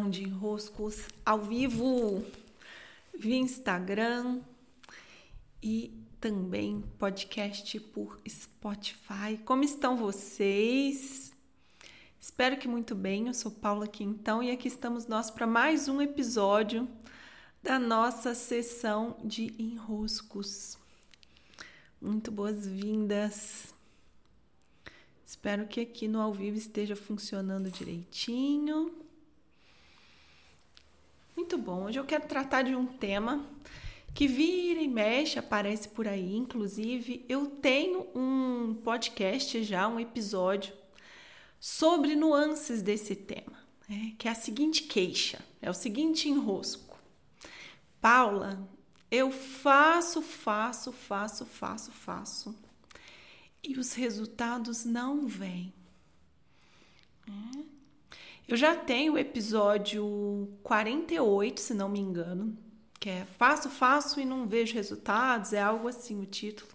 de enroscos ao vivo via Instagram e também podcast por Spotify. Como estão vocês? Espero que muito bem. Eu sou Paula Quintão e aqui estamos nós para mais um episódio da nossa sessão de enroscos. Muito boas-vindas. Espero que aqui no ao vivo esteja funcionando direitinho. Muito bom. Hoje eu quero tratar de um tema que vira e mexe, aparece por aí. Inclusive, eu tenho um podcast já, um episódio sobre nuances desse tema, né? que é a seguinte queixa, é o seguinte enrosco. Paula, eu faço, faço, faço, faço, faço e os resultados não vêm. Eu já tenho o episódio 48, se não me engano, que é Faço, faço e não vejo resultados, é algo assim o título.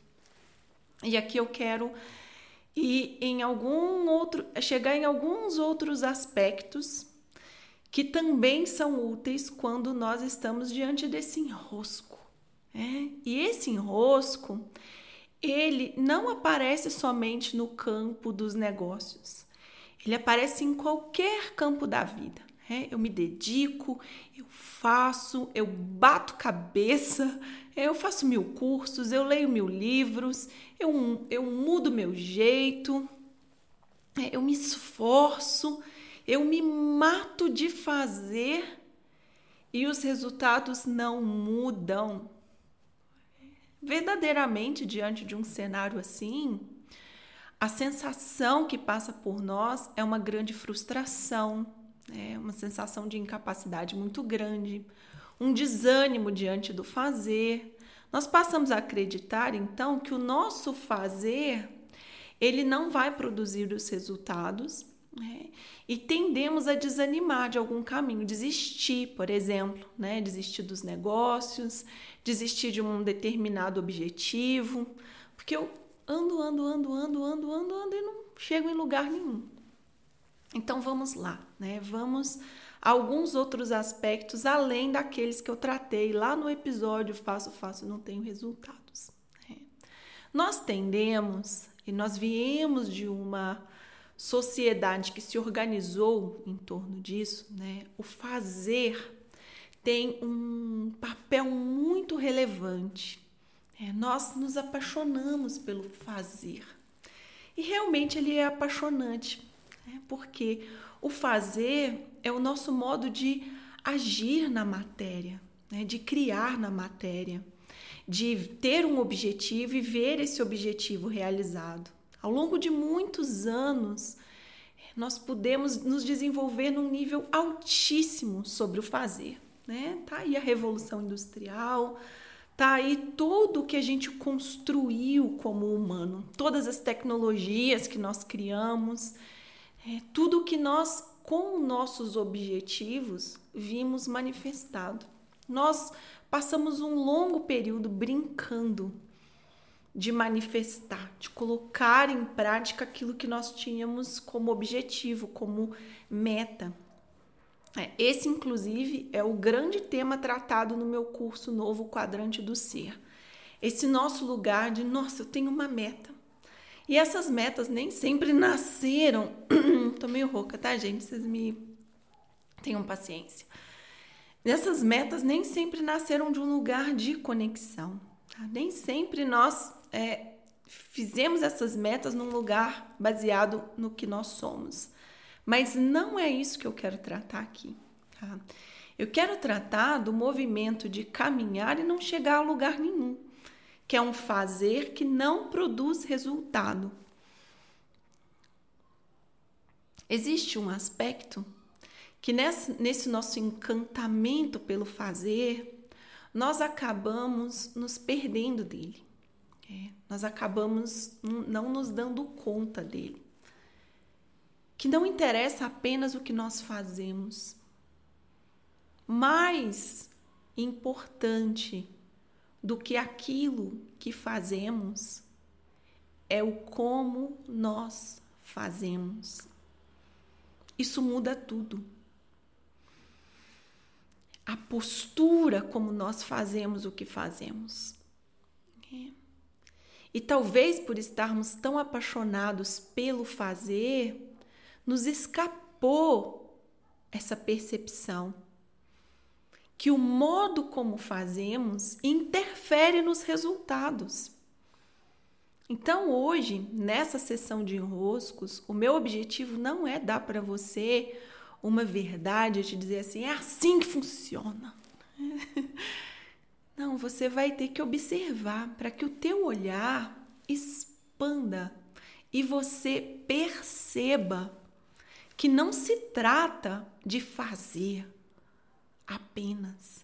E aqui eu quero ir em algum outro, chegar em alguns outros aspectos que também são úteis quando nós estamos diante desse enrosco. É? E esse enrosco, ele não aparece somente no campo dos negócios. Ele aparece em qualquer campo da vida. É? Eu me dedico, eu faço, eu bato cabeça, eu faço mil cursos, eu leio mil livros, eu, eu mudo meu jeito, é, eu me esforço, eu me mato de fazer e os resultados não mudam verdadeiramente diante de um cenário assim, a sensação que passa por nós é uma grande frustração, é uma sensação de incapacidade muito grande, um desânimo diante do fazer. Nós passamos a acreditar então que o nosso fazer ele não vai produzir os resultados né? e tendemos a desanimar de algum caminho, desistir, por exemplo, né? desistir dos negócios, desistir de um determinado objetivo, porque eu ando, ando, ando, ando, ando, ando, ando e não chego em lugar nenhum. Então vamos lá, né? Vamos a alguns outros aspectos além daqueles que eu tratei lá no episódio faço, faço, não tenho resultados. Né? Nós tendemos e nós viemos de uma sociedade que se organizou em torno disso, né? O fazer tem um papel muito relevante. É, nós nos apaixonamos pelo fazer. E realmente ele é apaixonante, né? porque o fazer é o nosso modo de agir na matéria, né? de criar na matéria, de ter um objetivo e ver esse objetivo realizado. Ao longo de muitos anos, nós podemos nos desenvolver num nível altíssimo sobre o fazer. Né? Tá aí a revolução industrial, tá aí tudo que a gente construiu como humano, todas as tecnologias que nós criamos, é, tudo que nós, com nossos objetivos, vimos manifestado. Nós passamos um longo período brincando de manifestar, de colocar em prática aquilo que nós tínhamos como objetivo, como meta. É, esse, inclusive, é o grande tema tratado no meu curso Novo Quadrante do Ser. Esse nosso lugar de, nossa, eu tenho uma meta. E essas metas nem sempre nasceram. Tô meio rouca, tá, gente? Vocês me tenham paciência. Essas metas nem sempre nasceram de um lugar de conexão. Tá? Nem sempre nós é, fizemos essas metas num lugar baseado no que nós somos. Mas não é isso que eu quero tratar aqui. Tá? Eu quero tratar do movimento de caminhar e não chegar a lugar nenhum, que é um fazer que não produz resultado. Existe um aspecto que nesse, nesse nosso encantamento pelo fazer, nós acabamos nos perdendo dele. É, nós acabamos não nos dando conta dele. Que não interessa apenas o que nós fazemos. Mais importante do que aquilo que fazemos é o como nós fazemos. Isso muda tudo. postura como nós fazemos o que fazemos. É. E talvez por estarmos tão apaixonados pelo fazer, nos escapou essa percepção que o modo como fazemos interfere nos resultados. Então, hoje, nessa sessão de enroscos, o meu objetivo não é dar para você uma verdade, te dizer assim, é assim que funciona. Não, você vai ter que observar para que o teu olhar expanda e você perceba que não se trata de fazer apenas.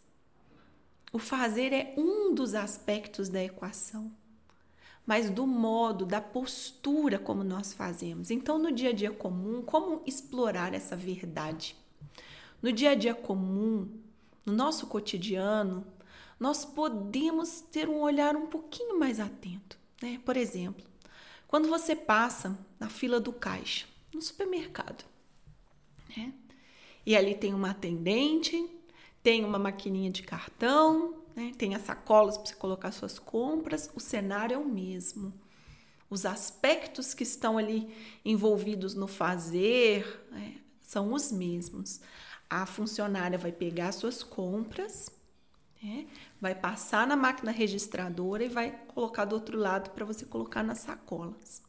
O fazer é um dos aspectos da equação mas do modo, da postura como nós fazemos. Então, no dia a dia comum, como explorar essa verdade? No dia a dia comum, no nosso cotidiano, nós podemos ter um olhar um pouquinho mais atento. Né? Por exemplo, quando você passa na fila do caixa, no supermercado, né? e ali tem uma atendente, tem uma maquininha de cartão, né? Tem as sacolas para você colocar suas compras, o cenário é o mesmo. Os aspectos que estão ali envolvidos no fazer né, são os mesmos. A funcionária vai pegar suas compras, né, vai passar na máquina registradora e vai colocar do outro lado para você colocar nas sacolas.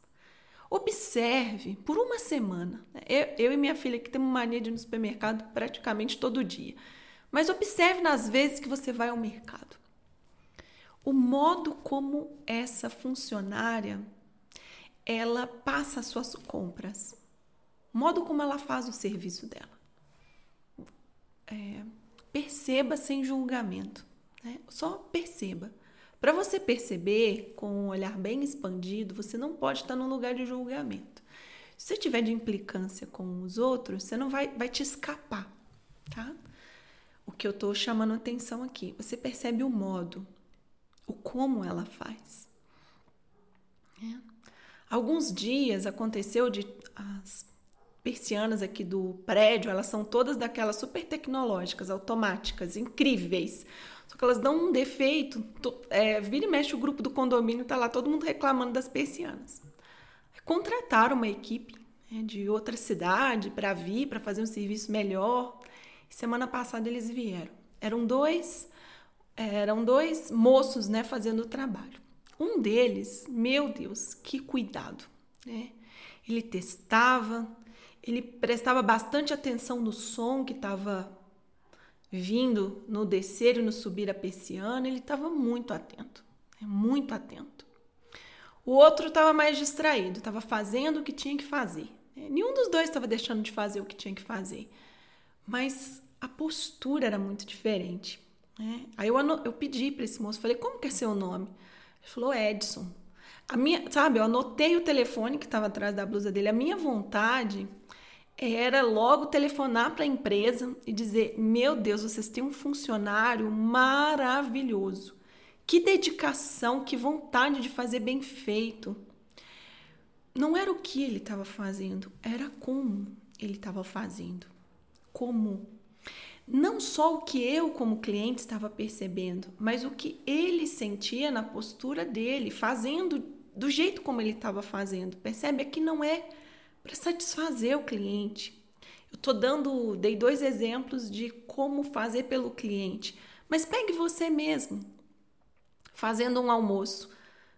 Observe por uma semana. Eu, eu, e minha filha que temos mania de ir no supermercado praticamente todo dia. Mas observe nas vezes que você vai ao mercado. O modo como essa funcionária ela passa as suas compras, o modo como ela faz o serviço dela. É, perceba sem julgamento, né? só perceba. Para você perceber com um olhar bem expandido, você não pode estar num lugar de julgamento. Se você tiver de implicância com os outros, você não vai, vai te escapar, tá? o que eu estou chamando atenção aqui. Você percebe o modo, o como ela faz. É. Alguns dias aconteceu de as persianas aqui do prédio, elas são todas daquelas super tecnológicas, automáticas, incríveis. Só que elas dão um defeito. É, vira e mexe o grupo do condomínio, tá lá todo mundo reclamando das persianas. Contrataram uma equipe né, de outra cidade para vir, para fazer um serviço melhor. Semana passada eles vieram. Eram dois, eram dois moços, né, fazendo o trabalho. Um deles, meu Deus, que cuidado, né? Ele testava, ele prestava bastante atenção no som que estava vindo no descer e no subir a persiana, ele estava muito atento, né? muito atento. O outro estava mais distraído, estava fazendo o que tinha que fazer. Né? Nenhum dos dois estava deixando de fazer o que tinha que fazer mas a postura era muito diferente. Né? Aí eu, eu pedi para esse moço, falei, como que é seu nome? Ele falou, Edson. A minha, sabe, eu anotei o telefone que estava atrás da blusa dele. A minha vontade era logo telefonar para a empresa e dizer: Meu Deus, vocês têm um funcionário maravilhoso. Que dedicação, que vontade de fazer bem feito. Não era o que ele estava fazendo, era como ele estava fazendo como não só o que eu, como cliente, estava percebendo, mas o que ele sentia na postura dele, fazendo do jeito como ele estava fazendo. Percebe? Aqui não é para satisfazer o cliente. Eu estou dando, dei dois exemplos de como fazer pelo cliente, mas pegue você mesmo, fazendo um almoço,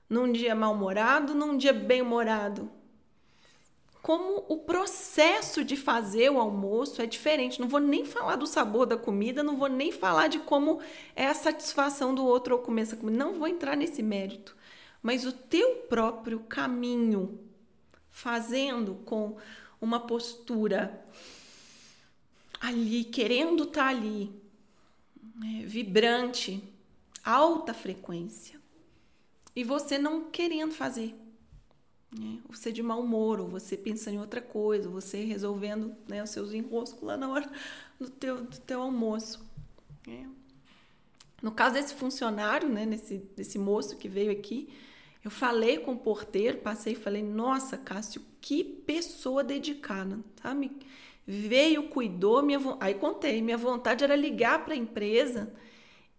num dia mal-humorado, num dia bem-humorado como o processo de fazer o almoço é diferente. Não vou nem falar do sabor da comida, não vou nem falar de como é a satisfação do outro ao comer essa comida. Não vou entrar nesse mérito. Mas o teu próprio caminho, fazendo com uma postura ali, querendo estar tá ali, né, vibrante, alta frequência, e você não querendo fazer né? Você de mau humor, ou você pensando em outra coisa, ou você resolvendo né, os seus enroscos lá na hora do teu, do teu almoço. Né? No caso desse funcionário, né, desse, desse moço que veio aqui, eu falei com o porteiro, passei e falei, nossa, Cássio, que pessoa dedicada, sabe? veio, cuidou, minha aí contei, minha vontade era ligar para a empresa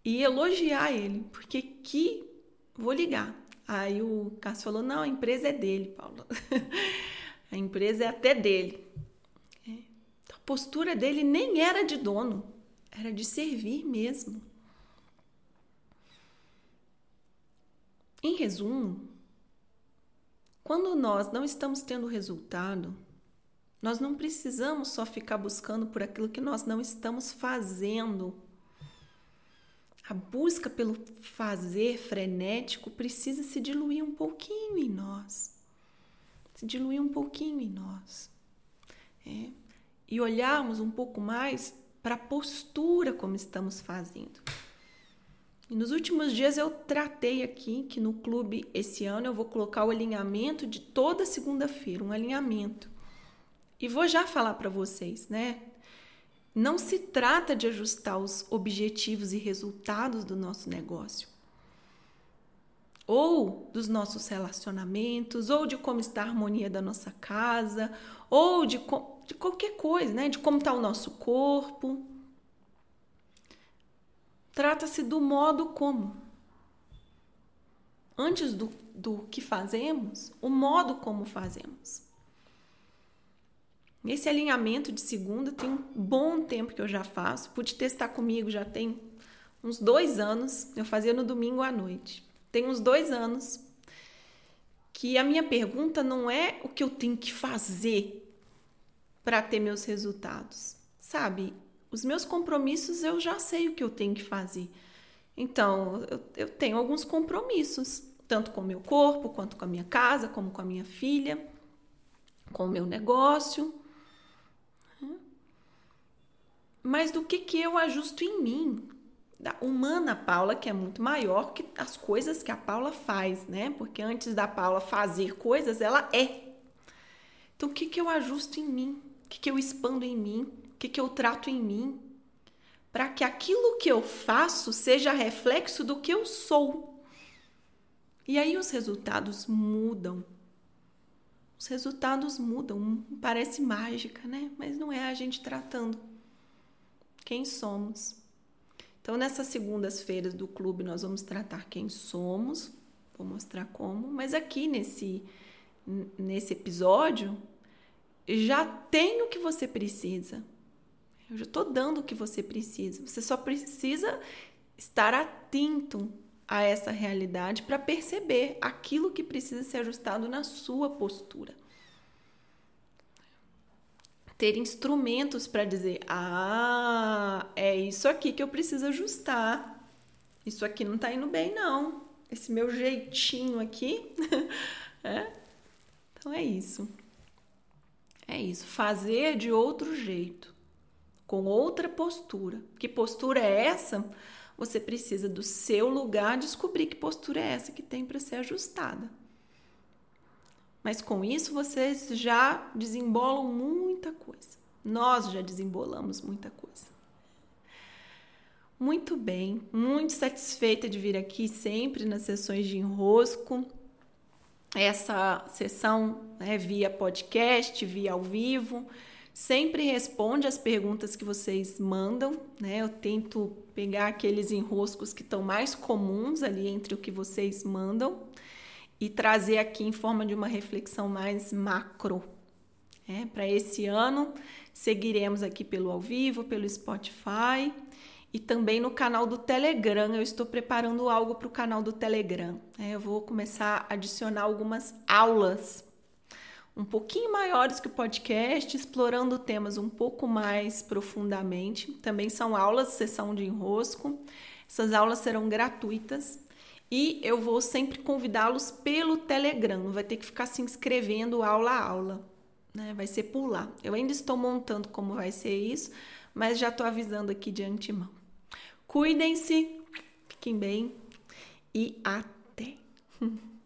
e elogiar ele, porque que vou ligar. Aí o Cássio falou: "Não, a empresa é dele, Paulo. a empresa é até dele". É. A postura dele nem era de dono, era de servir mesmo. Em resumo, quando nós não estamos tendo resultado, nós não precisamos só ficar buscando por aquilo que nós não estamos fazendo. A busca pelo fazer frenético precisa se diluir um pouquinho em nós. Se diluir um pouquinho em nós. É. E olharmos um pouco mais para a postura como estamos fazendo. E nos últimos dias eu tratei aqui que no clube esse ano eu vou colocar o alinhamento de toda segunda-feira, um alinhamento. E vou já falar para vocês, né? Não se trata de ajustar os objetivos e resultados do nosso negócio, ou dos nossos relacionamentos, ou de como está a harmonia da nossa casa, ou de, de qualquer coisa, né? De como está o nosso corpo. Trata-se do modo como. Antes do, do que fazemos, o modo como fazemos. Esse alinhamento de segunda tem um bom tempo que eu já faço. Pude testar comigo já tem uns dois anos. Eu fazia no domingo à noite. Tem uns dois anos que a minha pergunta não é o que eu tenho que fazer para ter meus resultados. Sabe? Os meus compromissos eu já sei o que eu tenho que fazer. Então, eu, eu tenho alguns compromissos, tanto com o meu corpo, quanto com a minha casa, como com a minha filha, com o meu negócio. Mas do que, que eu ajusto em mim? Da humana Paula, que é muito maior que as coisas que a Paula faz, né? Porque antes da Paula fazer coisas, ela é. Então, o que, que eu ajusto em mim? O que, que eu expando em mim? que, que eu trato em mim, para que aquilo que eu faço seja reflexo do que eu sou. E aí os resultados mudam. Os resultados mudam. Parece mágica, né? Mas não é a gente tratando quem somos. Então, nessas segundas-feiras do clube, nós vamos tratar quem somos, vou mostrar como, mas aqui nesse, nesse episódio já tem o que você precisa. Eu já estou dando o que você precisa. Você só precisa estar atento a essa realidade para perceber aquilo que precisa ser ajustado na sua postura. Ter instrumentos para dizer: ah, é isso aqui que eu preciso ajustar. Isso aqui não está indo bem, não. Esse meu jeitinho aqui. é? Então é isso. É isso. Fazer de outro jeito com outra postura. Que postura é essa? Você precisa do seu lugar descobrir que postura é essa que tem para ser ajustada. Mas com isso vocês já desembolam muita coisa. Nós já desembolamos muita coisa. Muito bem, muito satisfeita de vir aqui sempre nas sessões de enrosco. Essa sessão é via podcast, via ao vivo sempre responde as perguntas que vocês mandam, né? Eu tento pegar aqueles enroscos que estão mais comuns ali entre o que vocês mandam e trazer aqui em forma de uma reflexão mais macro. É, Para esse ano, seguiremos aqui pelo ao vivo, pelo Spotify e também no canal do Telegram. Eu estou preparando algo para o canal do Telegram. É, eu vou começar a adicionar algumas aulas um pouquinho maiores que o podcast, explorando temas um pouco mais profundamente. Também são aulas, sessão de enrosco. Essas aulas serão gratuitas e eu vou sempre convidá-los pelo Telegram. Não vai ter que ficar se inscrevendo aula a aula, né? Vai ser por lá. Eu ainda estou montando como vai ser isso, mas já estou avisando aqui de antemão. Cuidem-se, fiquem bem e até!